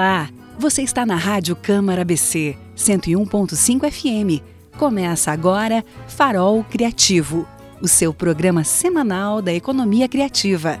Olá, você está na Rádio Câmara ABC 101.5 FM. Começa agora Farol Criativo, o seu programa semanal da economia criativa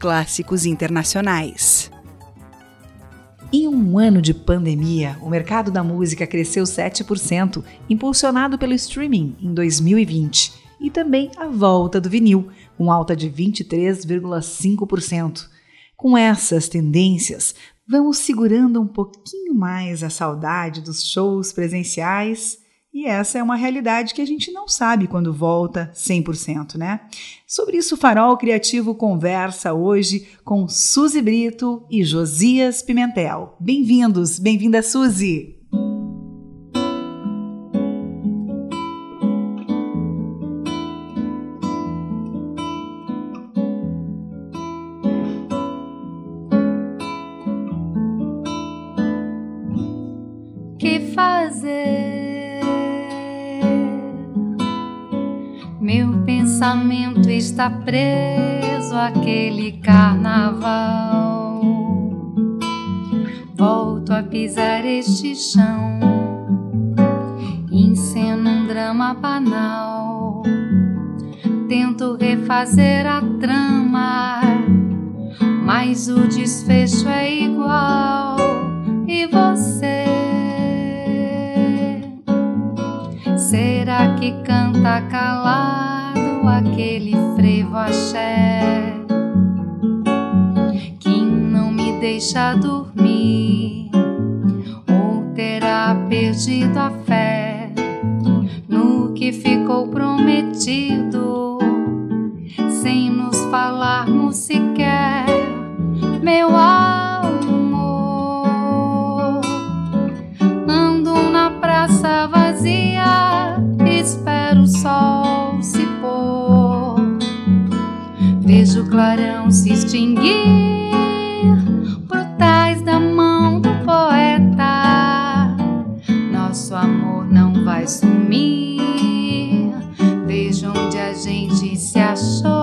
clássicos internacionais. Em um ano de pandemia, o mercado da música cresceu 7%, impulsionado pelo streaming em 2020, e também a volta do vinil, com alta de 23,5%. Com essas tendências, vamos segurando um pouquinho mais a saudade dos shows presenciais e essa é uma realidade que a gente não sabe quando volta 100%, né? Sobre isso, o Farol Criativo conversa hoje com Suzy Brito e Josias Pimentel. Bem-vindos, bem-vinda, Suzy! Está preso àquele carnaval. Volto a pisar este chão, enceno um drama banal. Tento refazer a trama, mas o desfecho é igual. E você? Será que canta calado? Aquele frevo axé. Que não me deixa dormir ou terá perdido a fé no que ficou prometido sem nos falarmos sequer meu amor? Ando na praça vazia espero o sol se Vejo o clarão se extinguir trás da mão do poeta. Nosso amor não vai sumir. Vejo onde a gente se achou.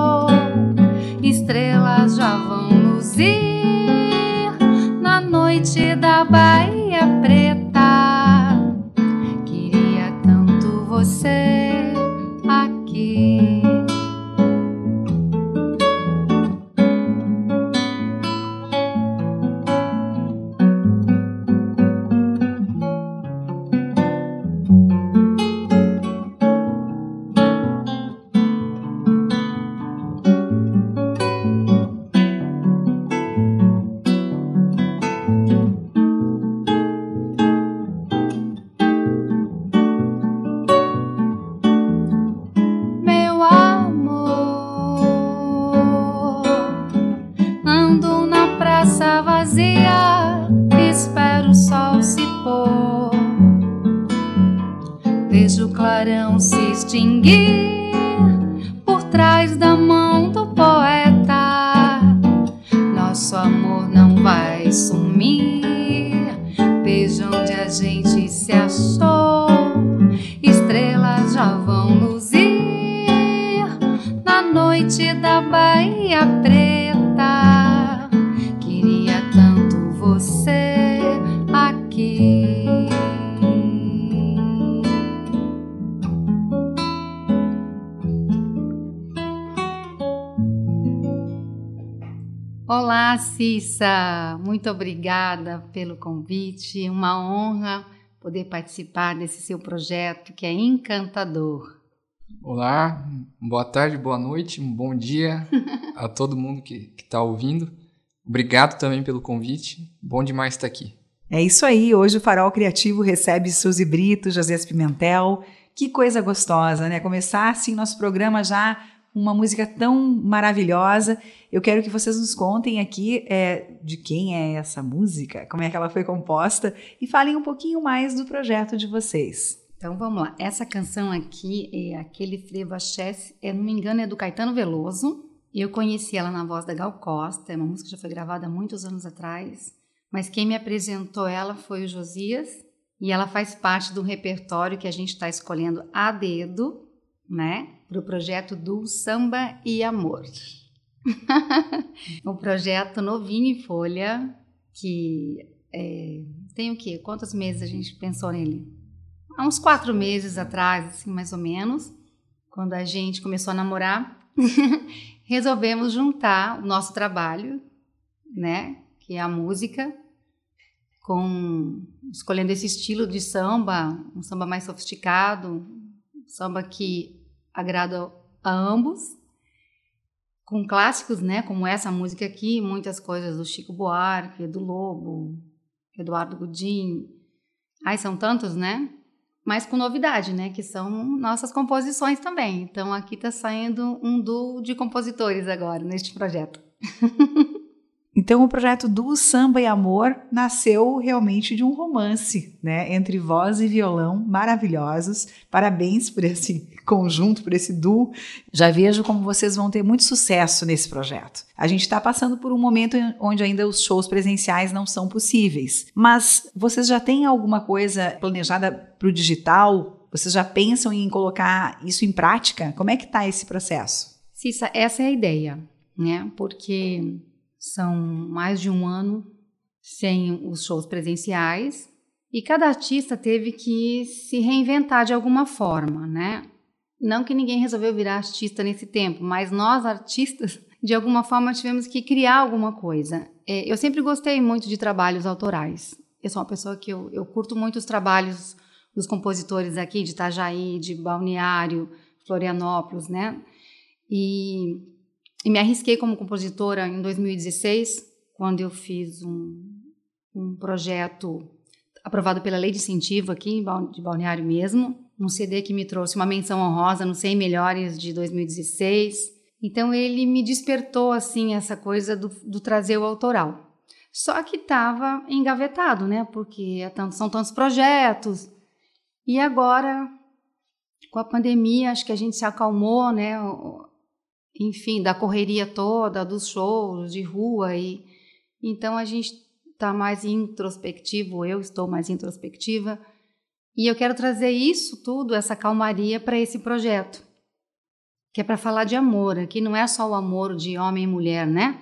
Cissa, muito obrigada pelo convite. Uma honra poder participar desse seu projeto que é encantador. Olá, boa tarde, boa noite, um bom dia a todo mundo que está ouvindo. Obrigado também pelo convite. Bom demais estar aqui. É isso aí. Hoje o Farol Criativo recebe Suzy Brito, José Pimentel. Que coisa gostosa, né? Começar assim nosso programa já uma música tão maravilhosa. Eu quero que vocês nos contem aqui é, de quem é essa música, como é que ela foi composta e falem um pouquinho mais do projeto de vocês. Então vamos lá. Essa canção aqui é aquele frevo axé, é, não me engano, é do Caetano Veloso. Eu conheci ela na voz da Gal Costa, é uma música que já foi gravada há muitos anos atrás. Mas quem me apresentou ela foi o Josias, e ela faz parte do repertório que a gente está escolhendo a dedo, né, para o projeto do Samba e Amor. um projeto novinho em folha, que é, tem o quê? Quantos meses a gente pensou nele? Há uns quatro meses atrás, assim, mais ou menos, quando a gente começou a namorar, resolvemos juntar o nosso trabalho, né, que é a música, com escolhendo esse estilo de samba, um samba mais sofisticado, um samba que agrada a ambos, com clássicos, né, como essa música aqui, muitas coisas do Chico Buarque, do Lobo, Eduardo Gudim, ai são tantos, né? Mas com novidade, né, que são nossas composições também. Então aqui está saindo um duo de compositores agora neste projeto. Então, o projeto do Samba e Amor nasceu realmente de um romance, né? Entre voz e violão, maravilhosos. Parabéns por esse conjunto, por esse duo. Já vejo como vocês vão ter muito sucesso nesse projeto. A gente está passando por um momento onde ainda os shows presenciais não são possíveis. Mas vocês já têm alguma coisa planejada para o digital? Vocês já pensam em colocar isso em prática? Como é que está esse processo? Cissa, essa é a ideia, né? Porque são mais de um ano sem os shows presenciais e cada artista teve que se reinventar de alguma forma, né? Não que ninguém resolveu virar artista nesse tempo, mas nós artistas, de alguma forma, tivemos que criar alguma coisa. É, eu sempre gostei muito de trabalhos autorais. Eu sou uma pessoa que eu, eu curto muito os trabalhos dos compositores aqui de Itajaí, de Balneário, Florianópolis, né? E e me arrisquei como compositora em 2016, quando eu fiz um, um projeto aprovado pela Lei de Incentivo aqui de Balneário mesmo, um CD que me trouxe uma menção honrosa no 100 Melhores de 2016. Então ele me despertou assim essa coisa do, do trazer o autoral. Só que estava engavetado, né? Porque é tanto, são tantos projetos. E agora, com a pandemia, acho que a gente se acalmou, né? enfim, da correria toda, dos shows de rua e então a gente está mais introspectivo, eu estou mais introspectiva e eu quero trazer isso tudo, essa calmaria para esse projeto, que é para falar de amor. Aqui não é só o amor de homem e mulher, né?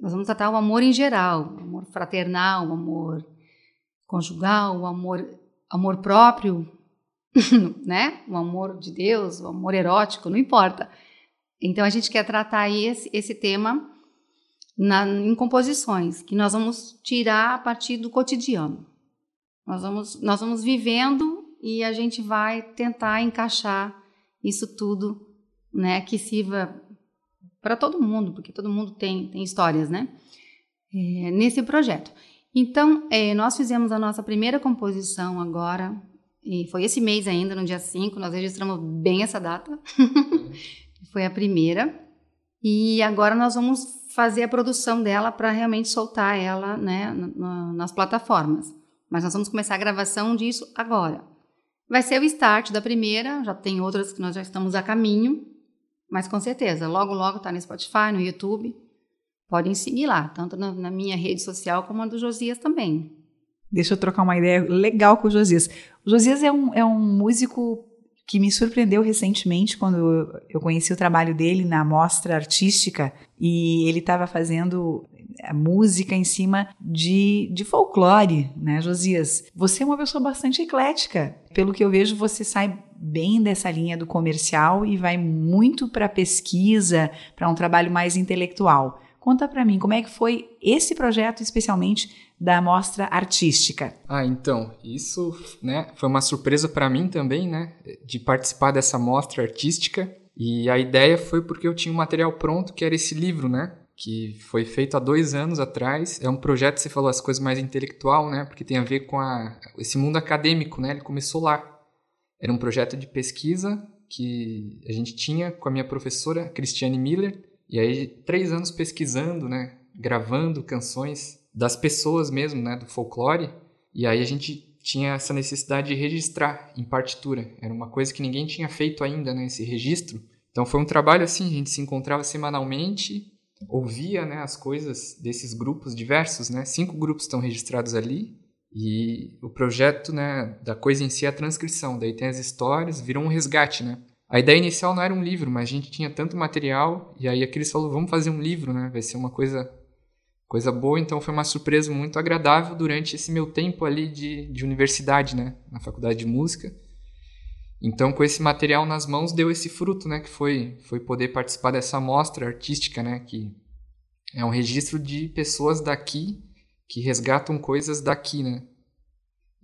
Nós vamos tratar o amor em geral, o amor fraternal, o amor conjugal, o amor, amor próprio, né? O amor de Deus, o amor erótico, não importa. Então a gente quer tratar esse, esse tema na, em composições que nós vamos tirar a partir do cotidiano. Nós vamos, nós vamos vivendo e a gente vai tentar encaixar isso tudo, né, que sirva para todo mundo, porque todo mundo tem, tem histórias, né, é, nesse projeto. Então, é, nós fizemos a nossa primeira composição agora, e foi esse mês ainda, no dia 5, nós registramos bem essa data. foi a primeira. E agora nós vamos fazer a produção dela para realmente soltar ela né, nas plataformas. Mas nós vamos começar a gravação disso agora. Vai ser o start da primeira, já tem outras que nós já estamos a caminho, mas com certeza, logo, logo está no Spotify, no YouTube. Podem seguir lá, tanto na, na minha rede social como a do Josias também. Deixa eu trocar uma ideia legal com o Josias. O Josias é um, é um músico que me surpreendeu recentemente quando eu conheci o trabalho dele na mostra artística e ele estava fazendo a música em cima de, de folclore, né, Josias? Você é uma pessoa bastante eclética. Pelo que eu vejo, você sai bem dessa linha do comercial e vai muito para pesquisa, para um trabalho mais intelectual. Conta para mim, como é que foi esse projeto especialmente da mostra artística? Ah, então, isso, né, foi uma surpresa para mim também, né, de participar dessa mostra artística. E a ideia foi porque eu tinha um material pronto, que era esse livro, né, que foi feito há dois anos atrás. É um projeto, você falou as coisas mais intelectual, né, porque tem a ver com a, esse mundo acadêmico, né, ele começou lá. Era um projeto de pesquisa que a gente tinha com a minha professora, Cristiane Miller, e aí três anos pesquisando, né, gravando canções das pessoas mesmo, né, do folclore, e aí a gente tinha essa necessidade de registrar em partitura. Era uma coisa que ninguém tinha feito ainda, né, esse registro. Então foi um trabalho assim, a gente se encontrava semanalmente, ouvia, né, as coisas desses grupos diversos, né? Cinco grupos estão registrados ali. E o projeto, né, da coisa em si é a transcrição. Daí tem as histórias, virou um resgate, né? A ideia inicial não era um livro, mas a gente tinha tanto material e aí a Cris falou, vamos fazer um livro, né? Vai ser uma coisa coisa boa, então foi uma surpresa muito agradável durante esse meu tempo ali de, de universidade, né, na faculdade de música. Então, com esse material nas mãos, deu esse fruto, né, que foi, foi poder participar dessa mostra artística, né, que é um registro de pessoas daqui que resgatam coisas daqui, né.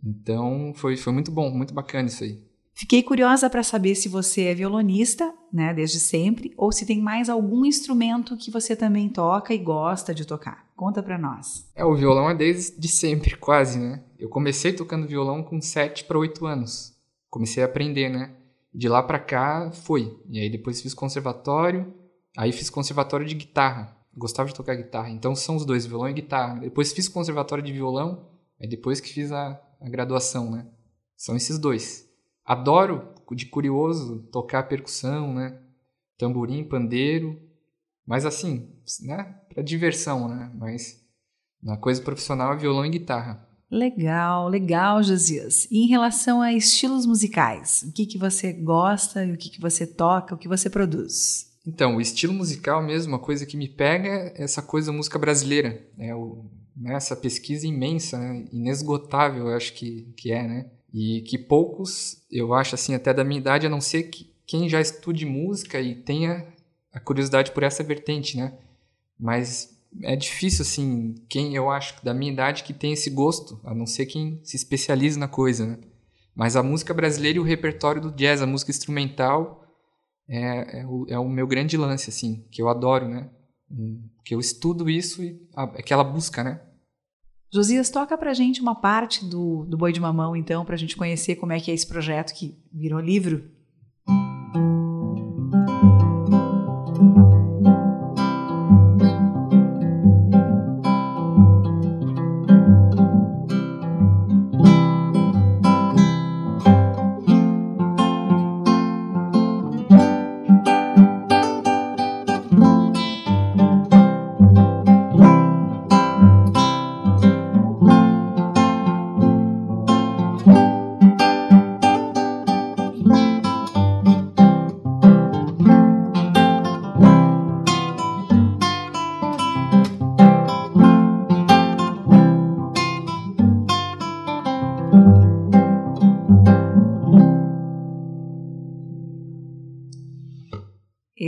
Então, foi, foi muito bom, muito bacana isso aí. Fiquei curiosa para saber se você é violonista, né, desde sempre, ou se tem mais algum instrumento que você também toca e gosta de tocar. Conta para nós. É, o violão é desde sempre, quase, né? Eu comecei tocando violão com 7 para 8 anos. Comecei a aprender, né? De lá para cá foi. E aí depois fiz conservatório, aí fiz conservatório de guitarra. Gostava de tocar guitarra. Então são os dois, violão e guitarra. Depois fiz conservatório de violão, aí depois que fiz a, a graduação, né? São esses dois. Adoro, de curioso, tocar percussão, né? Tamborim, pandeiro. Mas assim, né? Pra diversão, né? Mas na coisa profissional é violão e guitarra. Legal, legal, Josias. E em relação a estilos musicais, o que, que você gosta, o que, que você toca, o que você produz? Então, o estilo musical mesmo, a coisa que me pega é essa coisa música brasileira. Né? O, né? Essa pesquisa imensa, né? inesgotável, eu acho que, que é, né? E que poucos, eu acho assim, até da minha idade, a não ser que quem já estude música e tenha a curiosidade por essa vertente, né? Mas é difícil, assim, quem eu acho da minha idade que tem esse gosto, a não ser quem se especializa na coisa, né? Mas a música brasileira e o repertório do jazz, a música instrumental, é, é, o, é o meu grande lance, assim, que eu adoro, né? Que eu estudo isso e a, aquela busca, né? Josias, toca pra gente uma parte do, do Boi de Mamão, então, pra gente conhecer como é que é esse projeto que virou livro.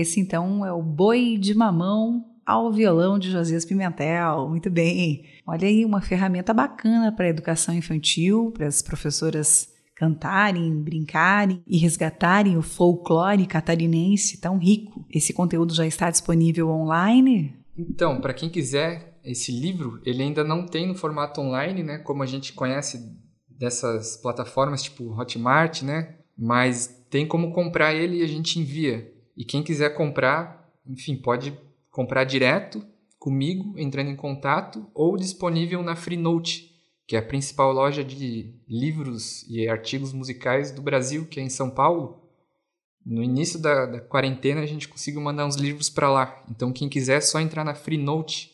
Esse então é o Boi de Mamão ao violão de Josias Pimentel. Muito bem. Olha aí uma ferramenta bacana para a educação infantil, para as professoras cantarem, brincarem e resgatarem o folclore catarinense tão rico. Esse conteúdo já está disponível online? Então, para quem quiser esse livro, ele ainda não tem no formato online, né, como a gente conhece dessas plataformas tipo Hotmart, né? Mas tem como comprar ele e a gente envia. E quem quiser comprar, enfim, pode comprar direto comigo, entrando em contato, ou disponível na Freenote, que é a principal loja de livros e artigos musicais do Brasil, que é em São Paulo. No início da, da quarentena, a gente conseguiu mandar uns livros para lá. Então, quem quiser, é só entrar na Freenote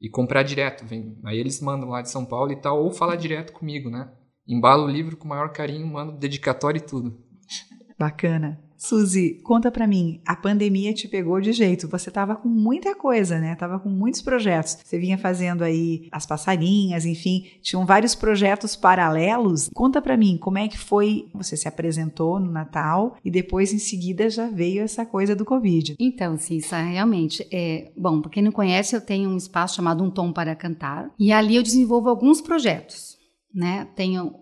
e comprar direto. Vem. Aí eles mandam lá de São Paulo e tal, ou falar direto comigo, né? Embalo o livro com o maior carinho, mando dedicatório e tudo. Bacana. Suzy, conta para mim, a pandemia te pegou de jeito. Você tava com muita coisa, né? Tava com muitos projetos. Você vinha fazendo aí as passarinhas, enfim, tinham vários projetos paralelos. Conta para mim, como é que foi? Você se apresentou no Natal e depois em seguida já veio essa coisa do Covid. Então, Cissa, realmente, é, bom, para quem não conhece, eu tenho um espaço chamado Um Tom para Cantar e ali eu desenvolvo alguns projetos, né? Tenho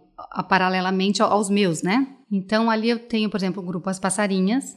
paralelamente aos meus, né? Então, ali eu tenho, por exemplo, o grupo As Passarinhas,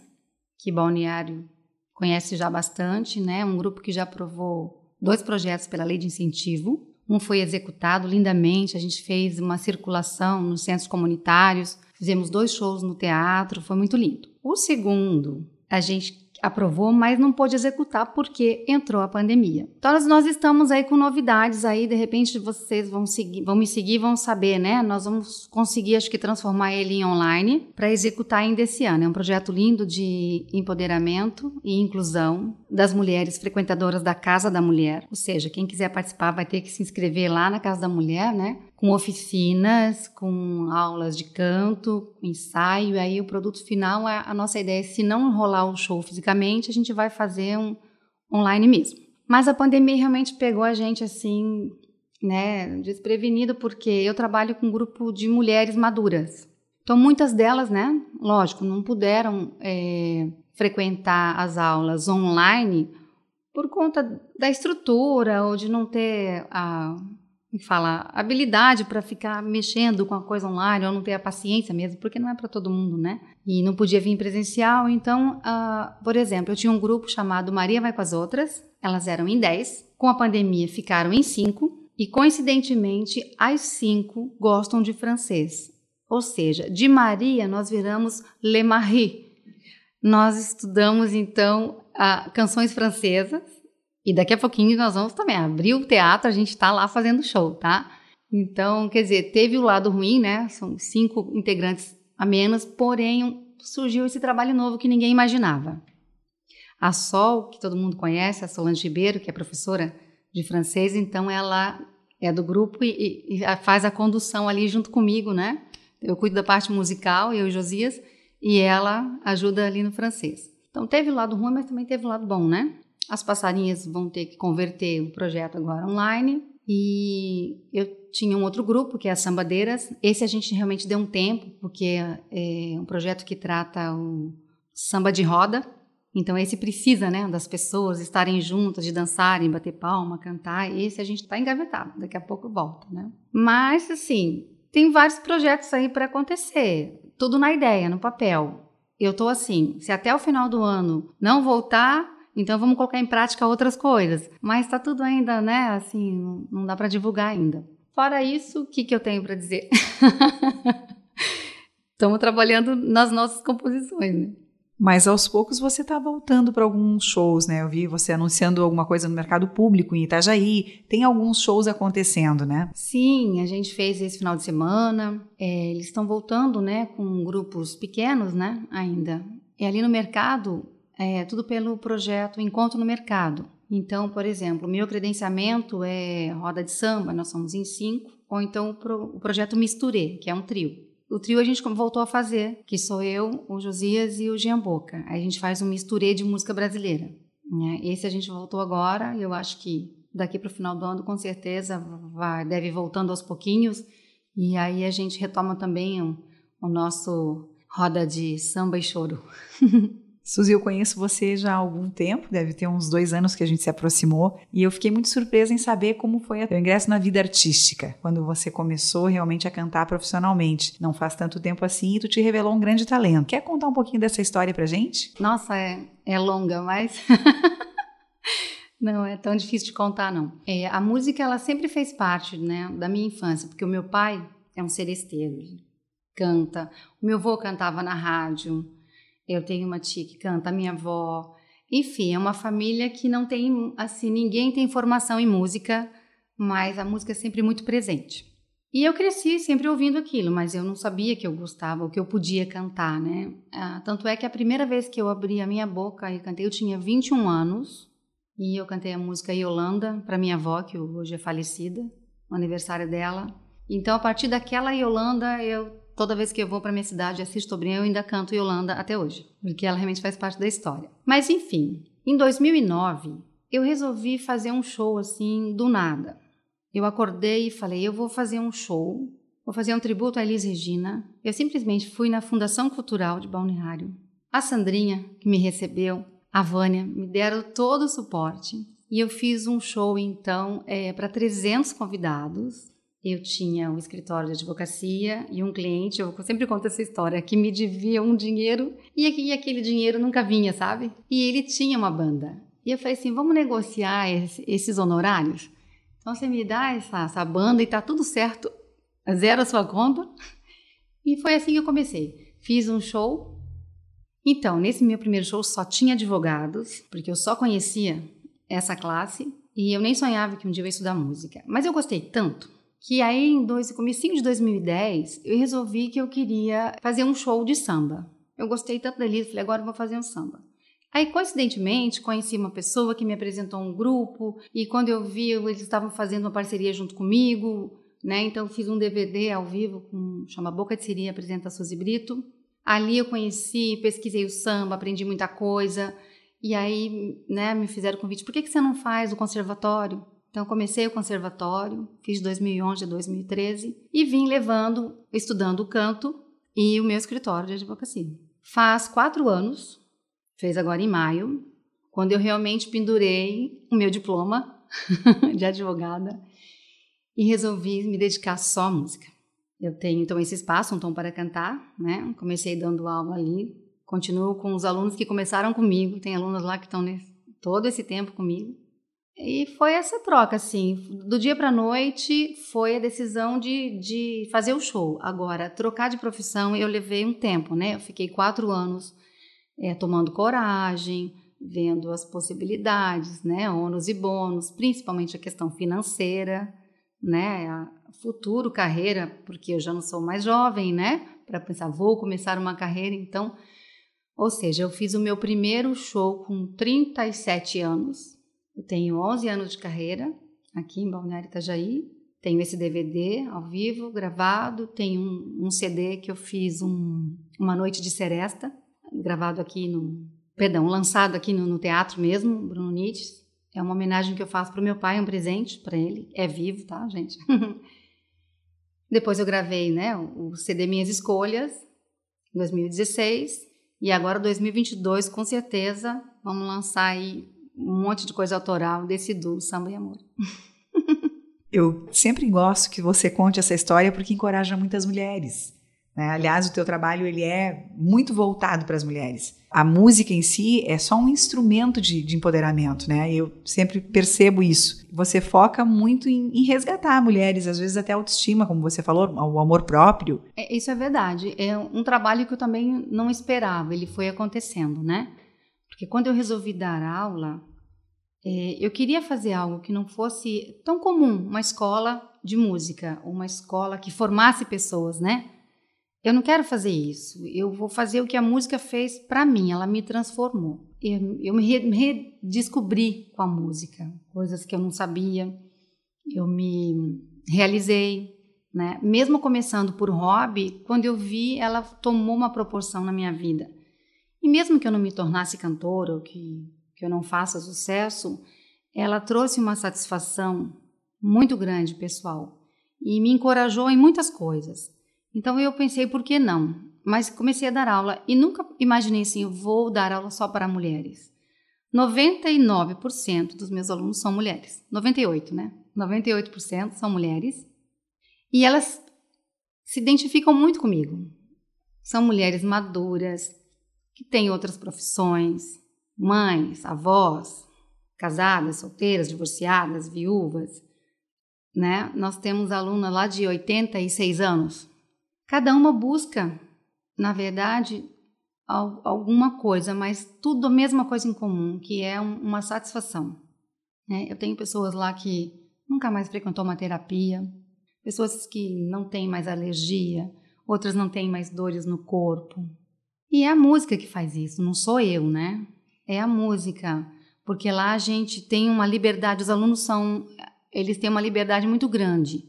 que Balneário conhece já bastante, né? Um grupo que já aprovou dois projetos pela lei de incentivo. Um foi executado lindamente, a gente fez uma circulação nos centros comunitários, Fizemos dois shows no teatro, foi muito lindo. O segundo, a gente aprovou, mas não pôde executar porque entrou a pandemia. Então nós estamos aí com novidades aí, de repente vocês vão seguir, vão me seguir, vão saber, né? Nós vamos conseguir acho que transformar ele em online para executar ainda esse ano. É um projeto lindo de empoderamento e inclusão das mulheres frequentadoras da Casa da Mulher. Ou seja, quem quiser participar vai ter que se inscrever lá na Casa da Mulher, né? Com oficinas, com aulas de canto, ensaio, e aí o produto final, a, a nossa ideia é, se não rolar o show fisicamente, a gente vai fazer um online mesmo. Mas a pandemia realmente pegou a gente assim, né, desprevenido, porque eu trabalho com um grupo de mulheres maduras. Então, muitas delas, né, lógico, não puderam é, frequentar as aulas online por conta da estrutura ou de não ter a fala, habilidade para ficar mexendo com a coisa online ou não ter a paciência mesmo, porque não é para todo mundo, né? E não podia vir presencial. Então, uh, por exemplo, eu tinha um grupo chamado Maria Vai com as Outras, elas eram em 10, com a pandemia ficaram em 5, e coincidentemente as 5 gostam de francês. Ou seja, de Maria nós viramos Le Marie. Nós estudamos então uh, canções francesas e daqui a pouquinho nós vamos também abrir o teatro, a gente está lá fazendo show, tá? Então, quer dizer, teve o lado ruim, né? São cinco integrantes a menos, porém surgiu esse trabalho novo que ninguém imaginava. A Sol, que todo mundo conhece, a Solange Ribeiro, que é professora de francês, então ela é do grupo e, e, faz a condução ali junto comigo, né? Eu cuido da parte musical, eu e Josias, e ela ajuda ali no francês. Então teve o lado ruim, mas também teve o lado bom, né? As passarinhas vão ter que converter o projeto agora online. E eu tinha um outro grupo, que é as Sambadeiras. Esse a gente realmente deu um tempo, porque é um projeto que trata o samba de roda. Então, esse precisa, né, das pessoas estarem juntas, de dançarem, bater palma, cantar. Esse a gente está engavetado, daqui a pouco volta, né? Mas, assim, tem vários projetos aí para acontecer. Tudo na ideia, no papel. Eu estou assim, se até o final do ano não voltar, então vamos colocar em prática outras coisas. Mas está tudo ainda, né? Assim, não dá para divulgar ainda. Fora isso, o que, que eu tenho para dizer? Estamos trabalhando nas nossas composições, né? Mas aos poucos você está voltando para alguns shows, né? Eu vi você anunciando alguma coisa no mercado público em Itajaí. Tem alguns shows acontecendo, né? Sim, a gente fez esse final de semana. É, eles estão voltando, né? Com grupos pequenos, né? Ainda. E ali no mercado, é tudo pelo projeto Encontro no Mercado. Então, por exemplo, meu credenciamento é roda de samba, nós somos em cinco, ou então o, pro, o projeto Misturê, que é um trio. O trio a gente voltou a fazer, que sou eu, o Josias e o Jean Boca. Aí a gente faz um misturê de música brasileira. Né? Esse a gente voltou agora, eu acho que daqui para o final do ano, com certeza, vai, deve ir voltando aos pouquinhos. E aí a gente retoma também o, o nosso roda de samba e choro. Suzy, eu conheço você já há algum tempo, deve ter uns dois anos que a gente se aproximou, e eu fiquei muito surpresa em saber como foi o ingresso na vida artística, quando você começou realmente a cantar profissionalmente. Não faz tanto tempo assim e tu te revelou um grande talento. Quer contar um pouquinho dessa história pra gente? Nossa, é, é longa, mas. não é tão difícil de contar, não. É, a música, ela sempre fez parte né, da minha infância, porque o meu pai é um seresteiro, canta. O meu avô cantava na rádio. Eu tenho uma tia que canta, minha avó. Enfim, é uma família que não tem, assim, ninguém tem formação em música, mas a música é sempre muito presente. E eu cresci sempre ouvindo aquilo, mas eu não sabia que eu gostava, o que eu podia cantar, né? Ah, tanto é que a primeira vez que eu abri a minha boca e cantei, eu tinha 21 anos, e eu cantei a música Yolanda para minha avó, que hoje é falecida, no aniversário dela. Então, a partir daquela Yolanda, eu toda vez que eu vou para minha cidade e assisto Obrinha, eu ainda canto Yolanda até hoje, porque ela realmente faz parte da história. Mas enfim, em 2009, eu resolvi fazer um show assim do nada. Eu acordei e falei, eu vou fazer um show, vou fazer um tributo a Elis Regina. Eu simplesmente fui na Fundação Cultural de Balneário. A Sandrinha, que me recebeu, a Vânia, me deram todo o suporte. E eu fiz um show, então, é, para 300 convidados eu tinha um escritório de advocacia e um cliente, eu sempre conto essa história, que me devia um dinheiro e aquele dinheiro nunca vinha, sabe? E ele tinha uma banda. E eu falei assim: vamos negociar esses honorários? Então você me dá essa, essa banda e tá tudo certo, zero a sua conta. E foi assim que eu comecei. Fiz um show. Então, nesse meu primeiro show só tinha advogados, porque eu só conhecia essa classe e eu nem sonhava que um dia eu ia estudar música. Mas eu gostei tanto que aí em dois, comecinho de 2010 eu resolvi que eu queria fazer um show de samba. Eu gostei tanto da Elisa, falei, agora eu vou fazer um samba. Aí, coincidentemente, conheci uma pessoa que me apresentou um grupo, e quando eu vi, eles estavam fazendo uma parceria junto comigo, né? Então, fiz um DVD ao vivo, com, chama Boca de Siri, apresenta Suzy Brito. Ali eu conheci, pesquisei o samba, aprendi muita coisa, e aí, né, me fizeram convite, por que, que você não faz o conservatório? Então, comecei o conservatório, fiz de 2011 a 2013, e vim levando, estudando o canto e o meu escritório de advocacia. Faz quatro anos fez agora em maio, quando eu realmente pendurei o meu diploma de advogada e resolvi me dedicar só à música. Eu tenho então esse espaço, um tom para cantar, né? Comecei dando aula ali, continuo com os alunos que começaram comigo, tem alunos lá que estão todo esse tempo comigo. E foi essa troca, assim, do dia para a noite foi a decisão de, de fazer o show. Agora, trocar de profissão eu levei um tempo, né? Eu fiquei quatro anos é, tomando coragem, vendo as possibilidades, né, ônus e bônus, principalmente a questão financeira, né, a futuro carreira, porque eu já não sou mais jovem, né, para pensar vou começar uma carreira, então, ou seja, eu fiz o meu primeiro show com 37 anos. Eu tenho 11 anos de carreira aqui em Balneário Itajaí. Tenho esse DVD ao vivo, gravado. Tenho um, um CD que eu fiz um, uma noite de seresta, gravado aqui no. Perdão, lançado aqui no, no teatro mesmo, Bruno Nietzsche. É uma homenagem que eu faço para o meu pai, um presente para ele. É vivo, tá, gente? Depois eu gravei, né, o CD Minhas Escolhas, em 2016. E agora, 2022, com certeza, vamos lançar aí um monte de coisa autoral desse duo Samba e Amor. Eu sempre gosto que você conte essa história porque encoraja muitas mulheres. Né? Aliás, o teu trabalho ele é muito voltado para as mulheres. A música em si é só um instrumento de, de empoderamento, né? Eu sempre percebo isso. Você foca muito em, em, resgatar mulheres, às vezes até a autoestima, como você falou, o amor próprio. É, isso é verdade. É um trabalho que eu também não esperava. Ele foi acontecendo, né? Porque quando eu resolvi dar aula, é, eu queria fazer algo que não fosse tão comum, uma escola de música, uma escola que formasse pessoas, né? Eu não quero fazer isso. Eu vou fazer o que a música fez para mim. Ela me transformou. Eu, eu me redescobri com a música, coisas que eu não sabia. Eu me realizei, né? Mesmo começando por hobby, quando eu vi, ela tomou uma proporção na minha vida. E mesmo que eu não me tornasse cantora ou que, que eu não faça sucesso, ela trouxe uma satisfação muito grande, pessoal, e me encorajou em muitas coisas. Então eu pensei, por que não? Mas comecei a dar aula e nunca imaginei assim, vou dar aula só para mulheres. 99% dos meus alunos são mulheres. 98, né? 98% são mulheres. E elas se identificam muito comigo. São mulheres maduras, que têm outras profissões, mães, avós, casadas, solteiras, divorciadas, viúvas, né? Nós temos aluna lá de 86 anos, Cada uma busca, na verdade, alguma coisa, mas tudo a mesma coisa em comum, que é uma satisfação. Né? Eu tenho pessoas lá que nunca mais frequentou uma terapia, pessoas que não têm mais alergia, outras não têm mais dores no corpo. E é a música que faz isso, não sou eu, né? É a música, porque lá a gente tem uma liberdade, os alunos são, eles têm uma liberdade muito grande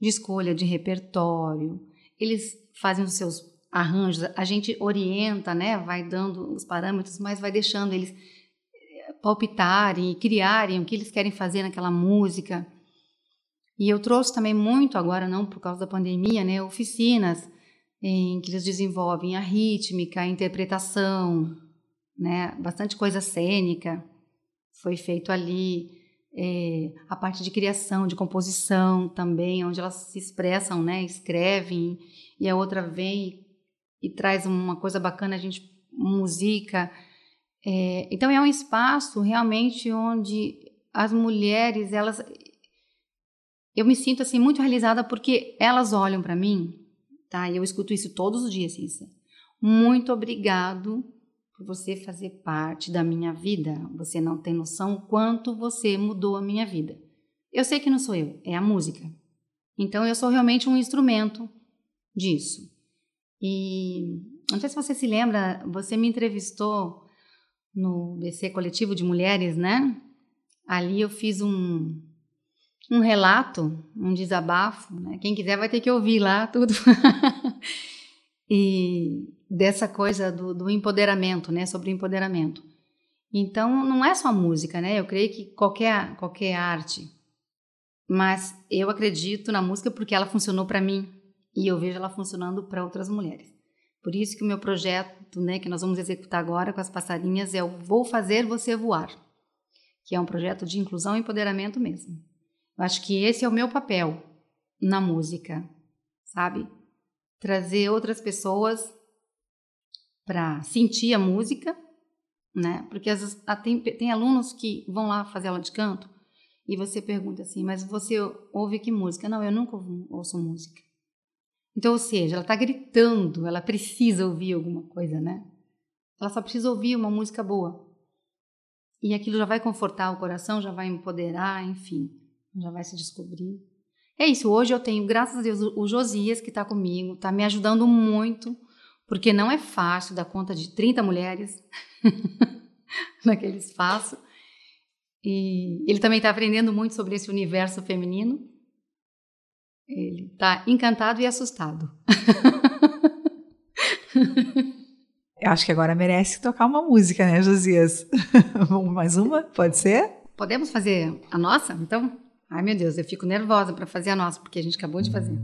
de escolha de repertório, eles fazem os seus arranjos, a gente orienta, né, vai dando os parâmetros, mas vai deixando eles eh, palpitarem e criarem o que eles querem fazer naquela música. E eu trouxe também muito agora, não por causa da pandemia, né, oficinas em que eles desenvolvem a rítmica, a interpretação, né, bastante coisa cênica foi feito ali é, a parte de criação, de composição também, onde elas se expressam, né, escrevem, e a outra vem e, traz uma coisa bacana, a gente musica. É, então é um espaço realmente onde as mulheres, elas, eu me sinto assim muito realizada porque elas olham para mim tá? E eu escuto isso todos os dias, Cissa. Muito obrigado por você fazer parte da minha vida. Você não tem noção quanto você mudou a minha vida. Eu sei que não sou eu, é a música. Então eu sou realmente um instrumento disso. E não sei se você se lembra, você me entrevistou no BC Coletivo de Mulheres, né? Ali eu fiz um, um relato, um desabafo, né? Quem quiser vai ter que ouvir lá tudo. e dessa coisa do, do empoderamento, né? Sobre empoderamento. Então, não é só música, né? Eu creio que qualquer, qualquer arte. Mas eu acredito na música porque ela funcionou para mim e eu vejo ela funcionando para outras mulheres. Por isso que o meu projeto, né, que nós vamos executar agora com as passarinhas é o Vou Fazer Você Voar, que é um projeto de inclusão e empoderamento mesmo. Eu acho que esse é o meu papel na música, sabe? Trazer outras pessoas para sentir a música, né? Porque às vezes, tem, tem alunos que vão lá fazer aula de canto e você pergunta assim, mas você ouve que música? Não, eu nunca ouço música. Então, ou seja, ela está gritando, ela precisa ouvir alguma coisa, né? Ela só precisa ouvir uma música boa. E aquilo já vai confortar o coração, já vai empoderar, enfim, já vai se descobrir. É isso, hoje eu tenho, graças a Deus, o Josias que está comigo, está me ajudando muito porque não é fácil dar conta de 30 mulheres naquele espaço. E ele também está aprendendo muito sobre esse universo feminino. Ele está encantado e assustado. Eu acho que agora merece tocar uma música, né, Josias? Mais uma? Pode ser? Podemos fazer a nossa, então? Ai, meu Deus, eu fico nervosa para fazer a nossa, porque a gente acabou de fazer.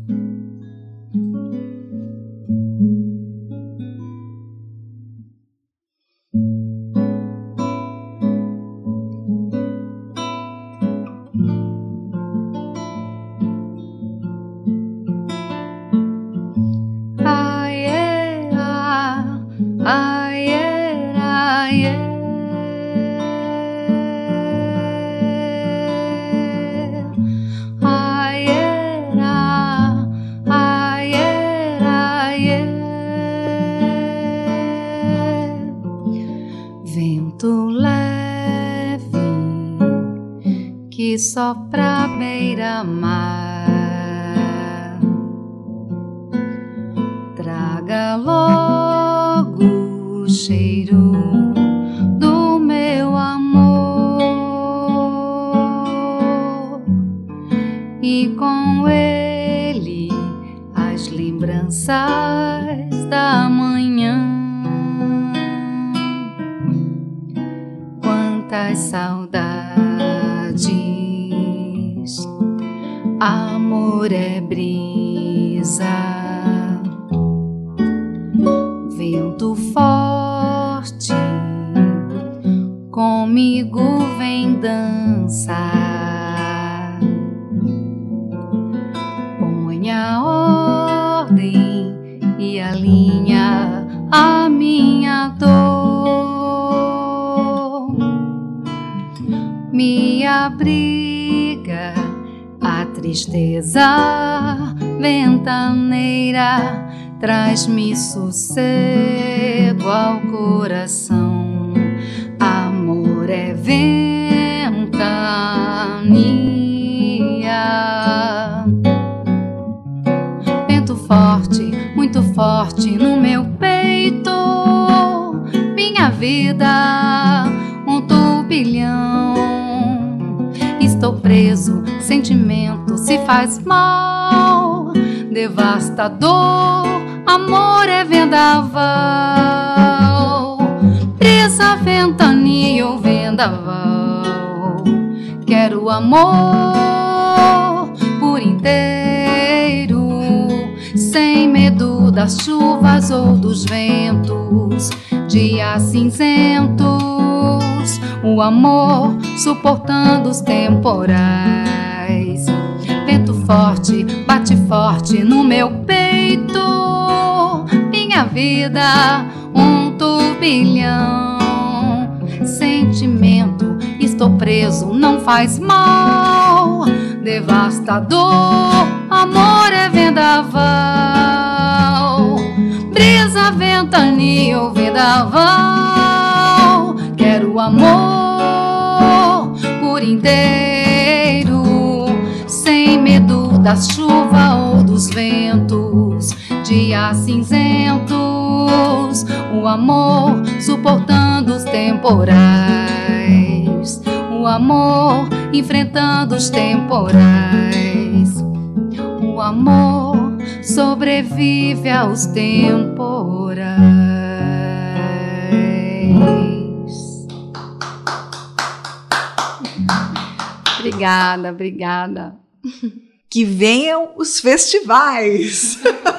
Cheiro do meu amor. E com ele as lembranças da manhã. Quantas saudades. Amor é brisa, tristeza ventaneira traz-me sossego ao coração. Amor é ventania. Vento forte, muito forte preso, sentimento se faz mal, devastador, amor é vendaval, brisa, ventania ou vendaval, quero amor por inteiro, sem medo das chuvas ou dos ventos, dias cinzentos, o amor suportando os temporais forte, bate forte no meu peito. Minha vida, um turbilhão. Sentimento, estou preso, não faz mal. Devastador, amor é vendaval. na ventania vendaval. Quero amor por inteiro, sem medo da chuva ou dos ventos, dias cinzentos. O amor suportando os temporais, o amor enfrentando os temporais, o amor sobrevive aos temporais. Obrigada, obrigada. Que venham os festivais!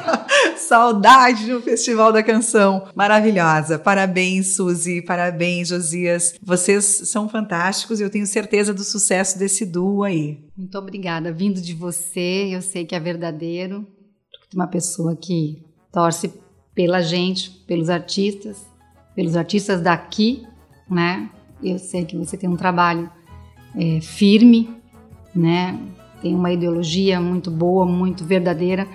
Saudade no Festival da Canção. Maravilhosa. Parabéns, Suzy. Parabéns, Josias. Vocês são fantásticos e eu tenho certeza do sucesso desse duo aí. Muito obrigada. Vindo de você, eu sei que é verdadeiro uma pessoa que torce pela gente, pelos artistas, pelos artistas daqui, né? Eu sei que você tem um trabalho é, firme, né? Tem uma ideologia muito boa, muito verdadeira.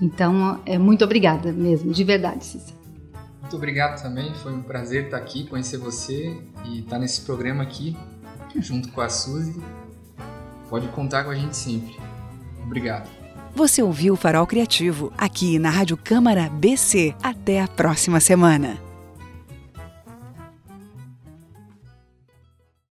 Então, é muito obrigada mesmo, de verdade, Cícero. Muito obrigado também, foi um prazer estar aqui, conhecer você e estar nesse programa aqui, junto com a Suzy. Pode contar com a gente sempre. Obrigado. Você ouviu o Farol Criativo aqui na Rádio Câmara BC. Até a próxima semana.